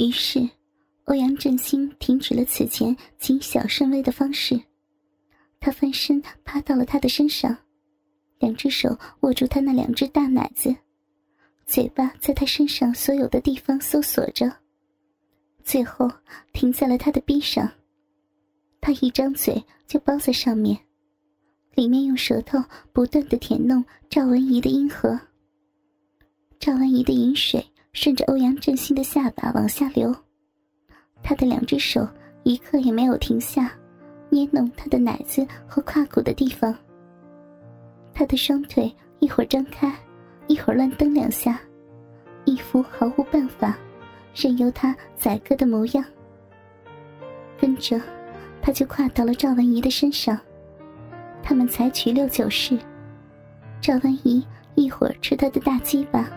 于是，欧阳振兴停止了此前谨小慎微的方式，他翻身趴到了他的身上，两只手握住他那两只大奶子，嘴巴在他身上所有的地方搜索着，最后停在了他的臂上。他一张嘴就包在上面，里面用舌头不断的舔弄赵文怡的阴核。赵文怡的饮水顺着欧阳振兴的下巴往下流，他的两只手一刻也没有停下，捏弄他的奶子和胯骨的地方。他的双腿一会儿张开，一会儿乱蹬两下，一副毫无办法，任由他宰割的模样。跟着。他就跨到了赵文怡的身上，他们采取六九式。赵文怡一会儿吃他的大鸡巴，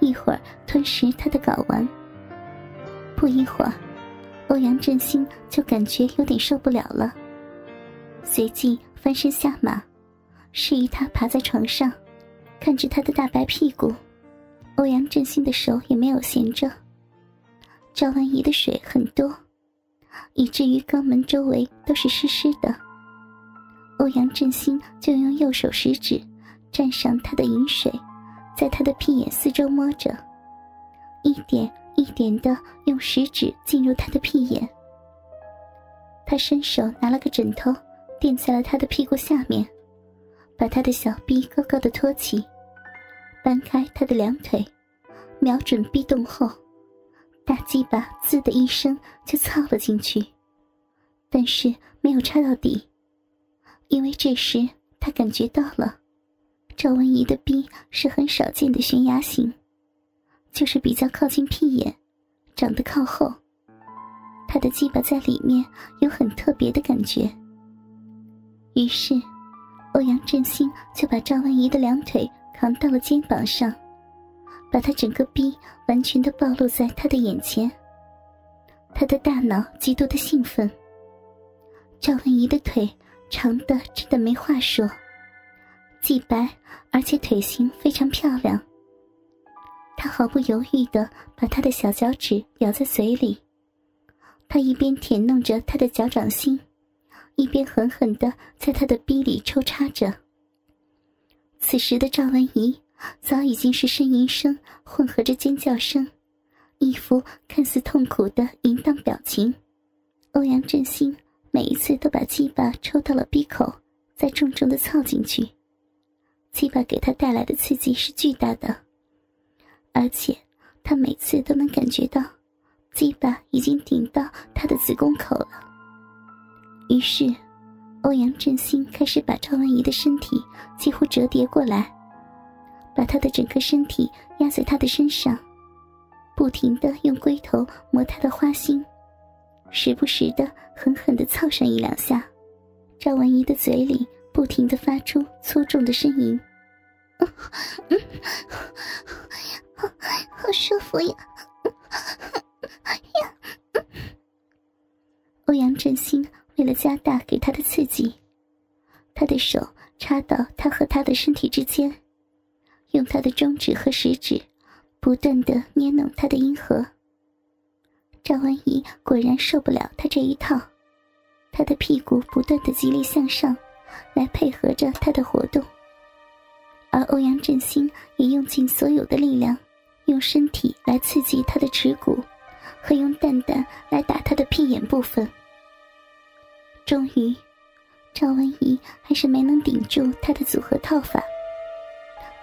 一会儿吞食他的睾丸。不一会儿，欧阳振兴就感觉有点受不了了，随即翻身下马，示意他爬在床上，看着他的大白屁股。欧阳振兴的手也没有闲着。赵文怡的水很多。以至于肛门周围都是湿湿的。欧阳振兴就用右手食指蘸上他的饮水，在他的屁眼四周摸着，一点一点的用食指进入他的屁眼。他伸手拿了个枕头垫在了他的屁股下面，把他的小臂高高的托起，搬开他的两腿，瞄准壁洞后。大鸡巴“滋”的一声就操了进去，但是没有插到底，因为这时他感觉到了，赵文怡的逼是很少见的悬崖型，就是比较靠近屁眼，长得靠后，他的鸡巴在里面有很特别的感觉。于是，欧阳振兴就把赵文怡的两腿扛到了肩膀上。把他整个逼完全的暴露在他的眼前。他的大脑极度的兴奋。赵文怡的腿长的真的没话说，既白而且腿型非常漂亮。他毫不犹豫的把他的小脚趾咬在嘴里，他一边舔弄着他的脚掌心，一边狠狠的在他的逼里抽插着。此时的赵文怡。早已经是呻吟声混合着尖叫声，一副看似痛苦的淫荡表情。欧阳振兴每一次都把鸡巴抽到了鼻口，再重重的操进去。鸡巴给他带来的刺激是巨大的，而且他每次都能感觉到鸡巴已经顶到他的子宫口了。于是，欧阳振兴开始把赵文怡的身体几乎折叠过来。把他的整个身体压在他的身上，不停的用龟头磨他的花心，时不时的狠狠的操上一两下。赵文怡的嘴里不停的发出粗重的呻吟，好舒服呀！欧阳振兴为了加大给他的刺激，他的手插到他和他的身体之间。用他的中指和食指，不断的捏弄他的阴核。赵文怡果然受不了他这一套，他的屁股不断的极力向上，来配合着他的活动。而欧阳振兴也用尽所有的力量，用身体来刺激他的耻骨，和用蛋蛋来打他的屁眼部分。终于，赵文怡还是没能顶住他的组合套法。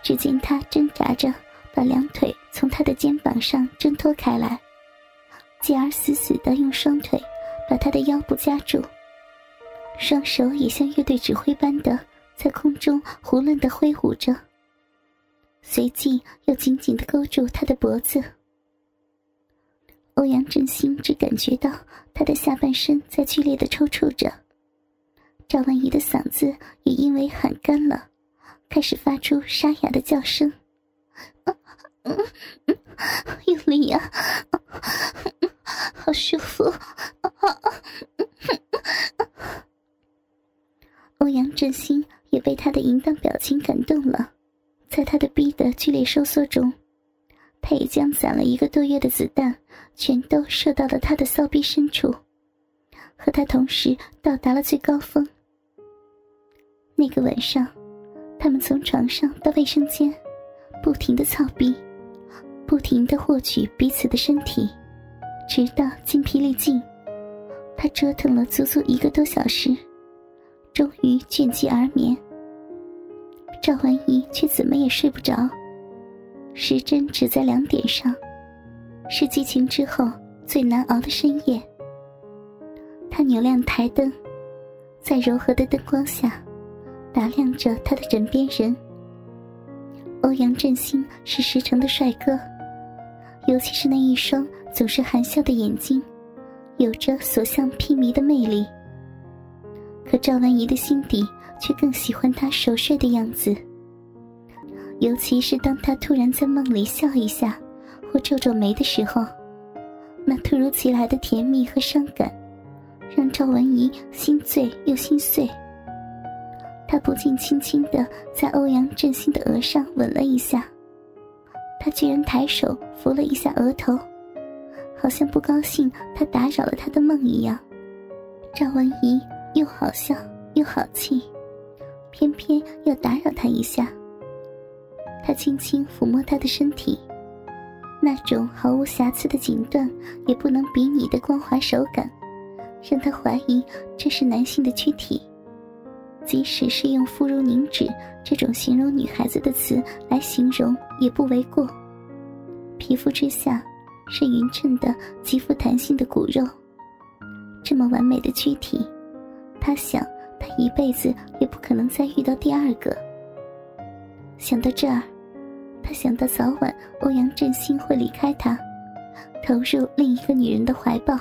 只见他挣扎着把两腿从他的肩膀上挣脱开来，继而死死的用双腿把他的腰部夹住，双手也像乐队指挥般的在空中胡乱的挥舞着，随即又紧紧的勾住他的脖子。欧阳振兴只感觉到他的下半身在剧烈的抽搐着，赵文怡的嗓子也因为喊干了。开始发出沙哑的叫声，用力呀，好舒服！欧阳振兴也被他的淫荡表情感动了，在他的逼的剧烈收缩中，他也将攒了一个多月的子弹全都射到了他的骚逼深处，和他同时到达了最高峰。那个晚上，他们从床上到卫生间，不停的操逼，不停的获取彼此的身体，直到精疲力尽。他折腾了足足一个多小时，终于倦极而眠。赵文怡却怎么也睡不着，时针指在两点上，是激情之后最难熬的深夜。他扭亮台灯，在柔和的灯光下，打量着他的枕边人。欧阳振兴是十成的帅哥，尤其是那一双总是含笑的眼睛。有着所向披靡的魅力，可赵文怡的心底却更喜欢他熟睡的样子。尤其是当他突然在梦里笑一下，或皱皱眉的时候，那突如其来的甜蜜和伤感，让赵文怡心醉又心碎。他不禁轻轻的在欧阳振兴的额上吻了一下，他居然抬手扶了一下额头。好像不高兴他打扰了他的梦一样，赵文怡又好笑又好气，偏偏要打扰他一下。他轻轻抚摸他的身体，那种毫无瑕疵的锦缎也不能比拟的光滑手感，让他怀疑这是男性的躯体。即使是用“肤如凝脂”这种形容女孩子的词来形容，也不为过。皮肤之下。是匀称的、极富弹性的骨肉，这么完美的躯体，他想，他一辈子也不可能再遇到第二个。想到这儿，他想到早晚欧阳振兴会离开他，投入另一个女人的怀抱，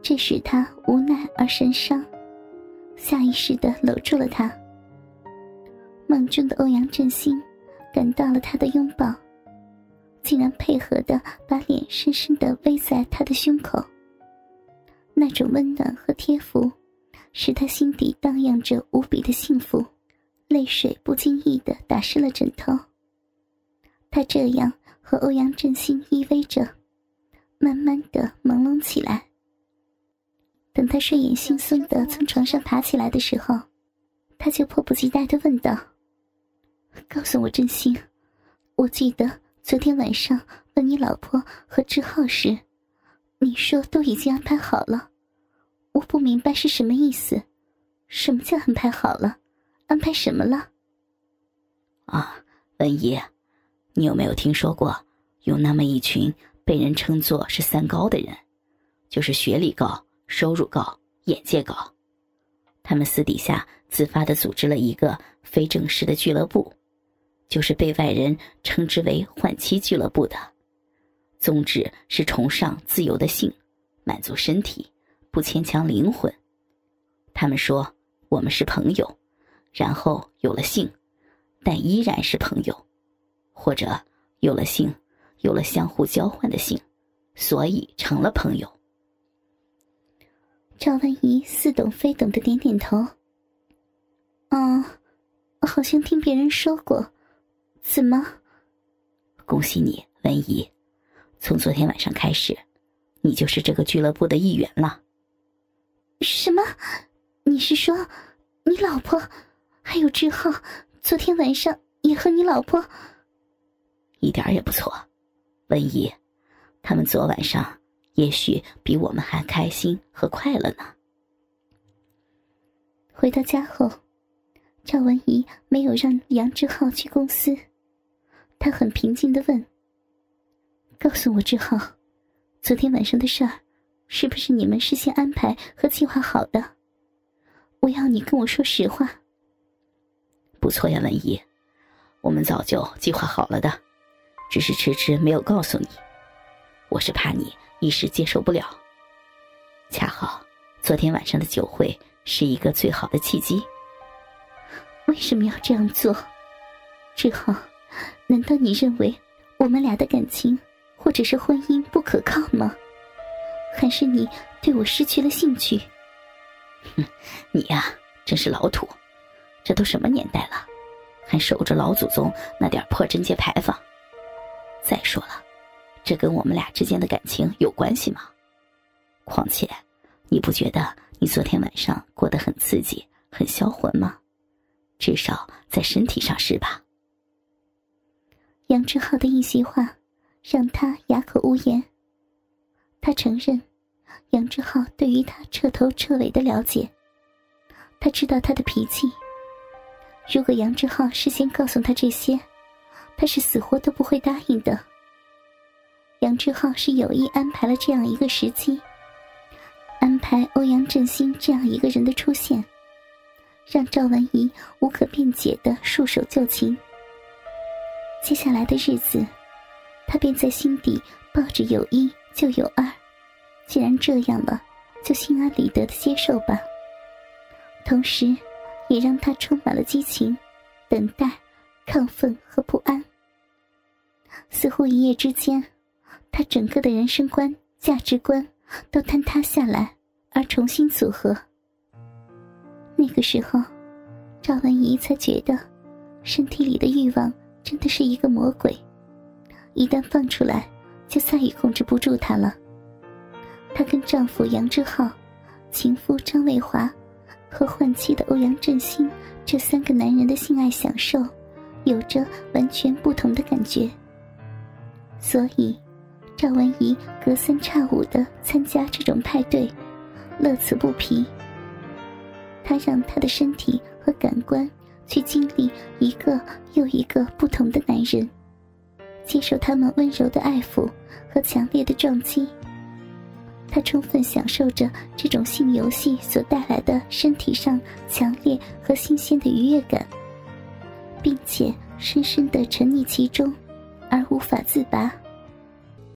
这使他无奈而神伤，下意识的搂住了他。梦中的欧阳振兴，感到了他的拥抱。竟然配合的把脸深深的偎在他的胸口。那种温暖和贴服，使他心底荡漾着无比的幸福，泪水不经意的打湿了枕头。他这样和欧阳振兴依偎着，慢慢的朦胧起来。等他睡眼惺忪的从床上爬起来的时候，他就迫不及待的问道：“告诉我振兴，我记得。”昨天晚上问你老婆和志浩时，你说都已经安排好了，我不明白是什么意思。什么叫安排好了？安排什么了？啊，文姨，你有没有听说过有那么一群被人称作是三高的人？就是学历高、收入高、眼界高，他们私底下自发的组织了一个非正式的俱乐部。就是被外人称之为“换妻俱乐部”的宗旨是崇尚自由的性，满足身体，不牵强灵魂。他们说我们是朋友，然后有了性，但依然是朋友，或者有了性，有了相互交换的性，所以成了朋友。赵文怡似懂非懂的点点头。哦，好像听别人说过。怎么？恭喜你，文怡！从昨天晚上开始，你就是这个俱乐部的一员了。什么？你是说，你老婆还有志浩，昨天晚上也和你老婆？一点也不错，文姨，他们昨晚上也许比我们还开心和快乐呢。回到家后，赵文怡没有让杨志浩去公司。她很平静的问：“告诉我，志浩，昨天晚上的事儿，是不是你们事先安排和计划好的？我要你跟我说实话。”“不错呀，文怡，我们早就计划好了的，只是迟迟没有告诉你。我是怕你一时接受不了。恰好昨天晚上的酒会是一个最好的契机。为什么要这样做，志浩？”难道你认为我们俩的感情或者是婚姻不可靠吗？还是你对我失去了兴趣？哼，你呀，真是老土！这都什么年代了，还守着老祖宗那点破贞节牌坊？再说了，这跟我们俩之间的感情有关系吗？况且，你不觉得你昨天晚上过得很刺激、很销魂吗？至少在身体上是吧？杨志浩的一席话，让他哑口无言。他承认，杨志浩对于他彻头彻尾的了解。他知道他的脾气。如果杨志浩事先告诉他这些，他是死活都不会答应的。杨志浩是有意安排了这样一个时机，安排欧阳振兴这样一个人的出现，让赵文怡无可辩解的束手就擒。接下来的日子，他便在心底抱着有一就有二，既然这样了，就心安理得的接受吧。同时，也让他充满了激情、等待、亢奋和不安。似乎一夜之间，他整个的人生观、价值观都坍塌下来，而重新组合。那个时候，赵文怡才觉得，身体里的欲望真的是一个魔鬼，一旦放出来，就再也控制不住她了。她跟丈夫杨志浩、情夫张卫华和换妻的欧阳振兴这三个男人的性爱享受，有着完全不同的感觉。所以，赵文怡隔三差五的参加这种派对，乐此不疲。她让她的身体和感官去经历一个又一个不同的男人，接受他们温柔的爱抚和强烈的撞击。他充分享受着这种性游戏所带来的身体上强烈和新鲜的愉悦感，并且深深的沉溺其中。而无法自拔。